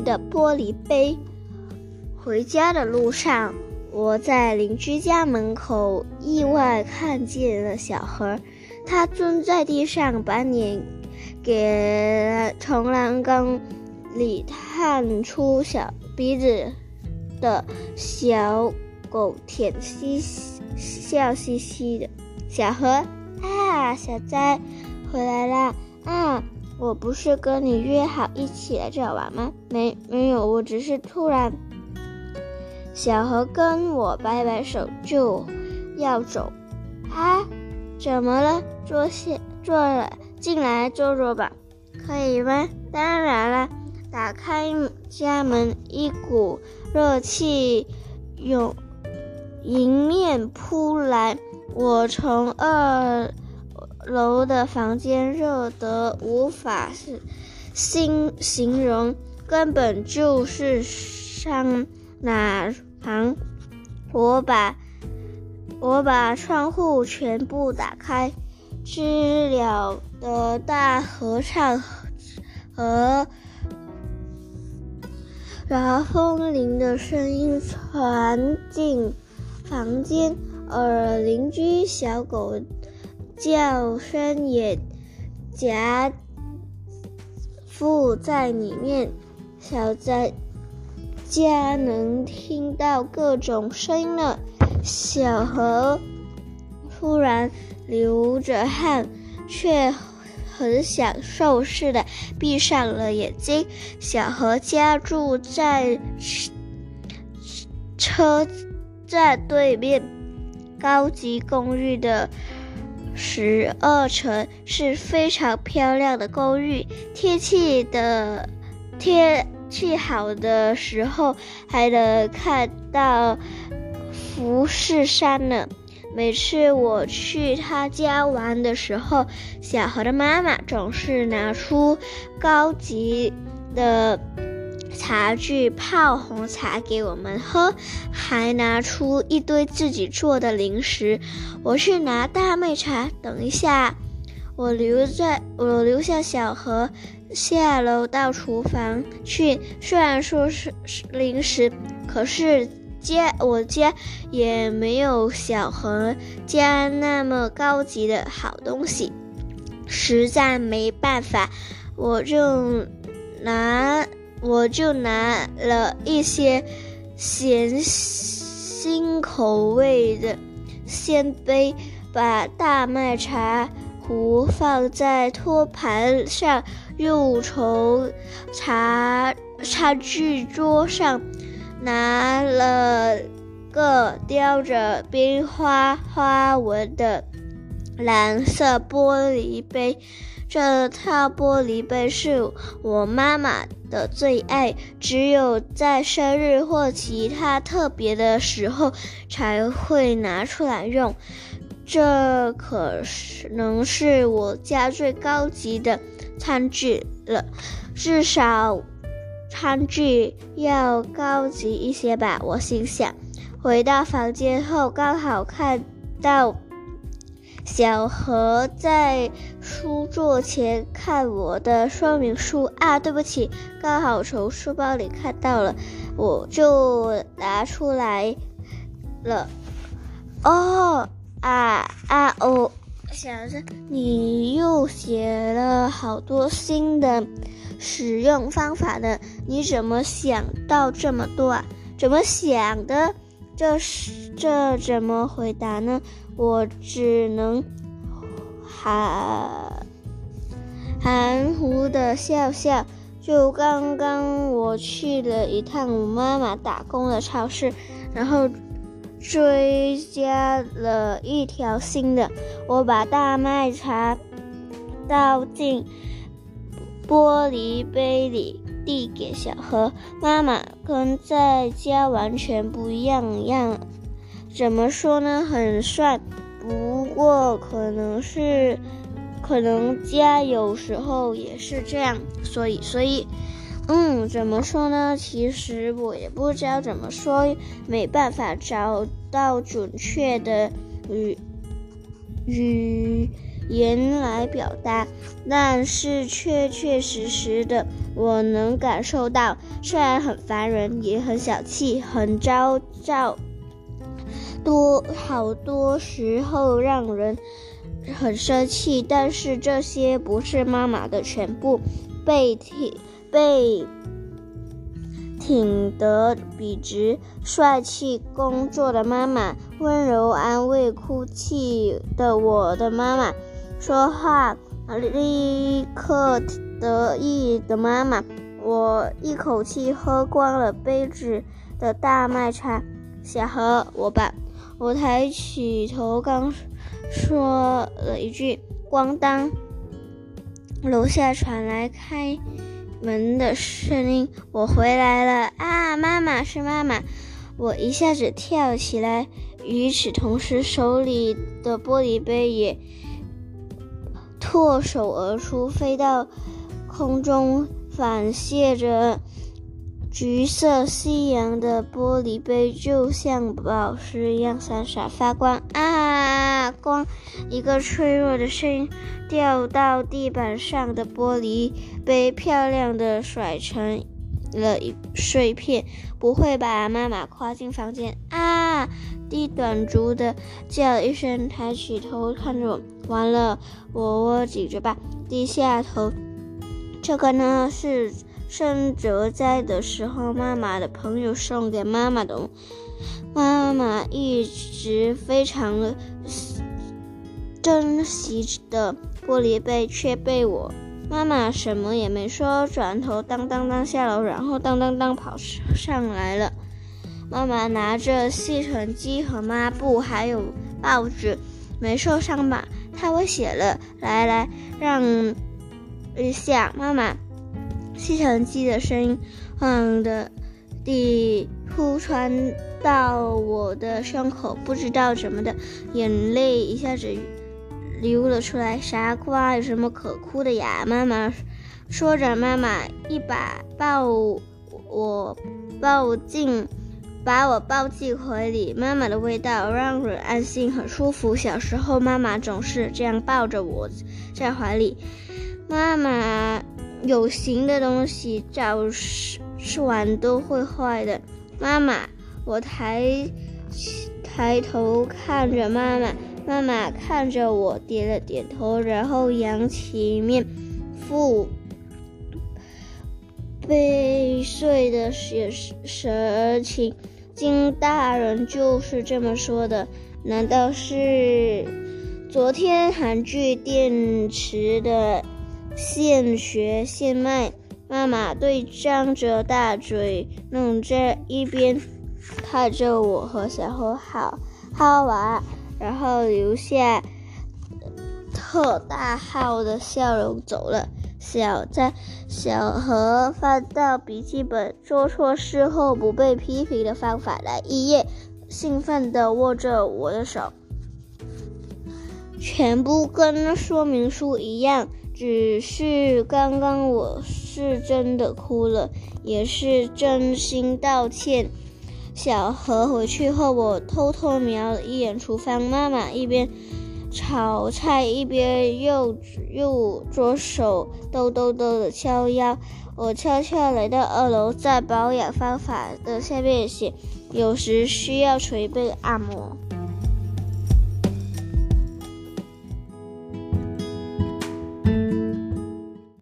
的玻璃杯。回家的路上，我在邻居家门口意外看见了小何，他蹲在地上，把脸给从栏杆里探出小鼻子的小狗舔嘻笑嘻嘻的。小何啊，小灾，回来啦！啊，我不是跟你约好一起来这玩吗？没没有，我只是突然。小何跟我摆摆手，就要走。啊，怎么了？坐下，坐了，进来坐坐吧，可以吗？当然了。打开家门，一股热气涌迎面扑来。我从二楼的房间热得无法形形容，根本就是上。哪旁？我把我把窗户全部打开，知了的大合唱和然后风铃的声音传进房间，而邻居小狗叫声也夹附在里面。小在。家能听到各种声音了。小何突然流着汗，却很享受似的闭上了眼睛。小何家住在车站对面，高级公寓的十二层，是非常漂亮的公寓。天气的天。气好的时候还能看到富士山呢。每次我去他家玩的时候，小何的妈妈总是拿出高级的茶具泡红茶给我们喝，还拿出一堆自己做的零食。我去拿大麦茶，等一下，我留在我留下小何。下楼到厨房去，虽然说是零食，可是家我家也没有小何家那么高级的好东西，实在没办法，我就拿我就拿了一些咸新口味的鲜杯，把大麦茶。壶放在托盘上，又从茶茶具桌上拿了个雕着冰花花纹的蓝色玻璃杯。这套玻璃杯是我妈妈的最爱，只有在生日或其他特别的时候才会拿出来用。这可能是我家最高级的餐具了，至少餐具要高级一些吧。我心想，回到房间后，刚好看到小何在书桌前看我的说明书啊，对不起，刚好从书包里看到了，我就拿出来了。哦。啊啊哦！小子，你又写了好多新的使用方法呢？你怎么想到这么多啊？怎么想的？这是这怎么回答呢？我只能含含糊的笑笑。就刚刚我去了一趟我妈妈打工的超市，然后。追加了一条新的，我把大麦茶倒进玻璃杯里，递给小何。妈妈跟在家完全不一样样，怎么说呢？很帅，不过可能是，可能家有时候也是这样，所以，所以。嗯，怎么说呢？其实我也不知道怎么说，没办法找到准确的语语言来表达，但是确确实实的，我能感受到，虽然很烦人，也很小气，很焦躁，多好多时候让人很生气，但是这些不是妈妈的全部，被挺被。挺得笔直、帅气工作的妈妈，温柔安慰哭泣的我的妈妈，说话立刻得意的妈妈。我一口气喝光了杯子的大麦茶。小何，我把我抬起头，刚说了一句“咣当”，楼下传来开。门的声音，我回来了啊！妈妈是妈妈，我一下子跳起来，与此同时，手里的玻璃杯也脱手而出，飞到空中，反射着。橘色夕阳的玻璃杯就像宝石一样闪闪发光啊！光，一个脆弱的声音掉到地板上的玻璃杯漂亮的甩成了一碎片。不会吧？妈妈跨进房间啊！地短竹的叫了一声，抬起头看着我。完了，我握紧着吧，低下头。这个呢是。圣哲在的时候，妈妈的朋友送给妈妈的，妈妈一直非常的珍惜的玻璃杯，却被我妈妈什么也没说，转头当当当下楼，然后当当当跑上来了。妈妈拿着吸尘机和抹布，还有报纸，没受伤吧？她危险了，来来，让一下，妈妈。吸尘机的声音，晃的地扑穿到我的胸口，不知道怎么的，眼泪一下子流了出来。傻瓜，有什么可哭的呀？妈妈说着，妈妈一把抱我抱进，把我抱进怀里。妈妈的味道让人安心，很舒服。小时候，妈妈总是这样抱着我在怀里。妈妈。有形的东西早吃吃完都会坏的。妈妈，我抬抬头看着妈妈，妈妈看着我，点了点头，然后扬起面，副悲碎的神神情。金大人就是这么说的。难道是昨天韩剧电池的？现学现卖，妈妈对张着大嘴，弄在一边看着我和小何好好玩，然后留下特大号的笑容走了。小在小何翻到笔记本，做错事后不被批评的方法来一页，兴奋地握着我的手，全部跟说明书一样。只是刚刚我是真的哭了，也是真心道歉。小何回去后，我偷偷瞄了一眼厨房，妈妈一边炒菜一边又又左手抖抖抖的敲腰。我悄悄来到二楼，在保养方法的下面写：有时需要捶背按摩。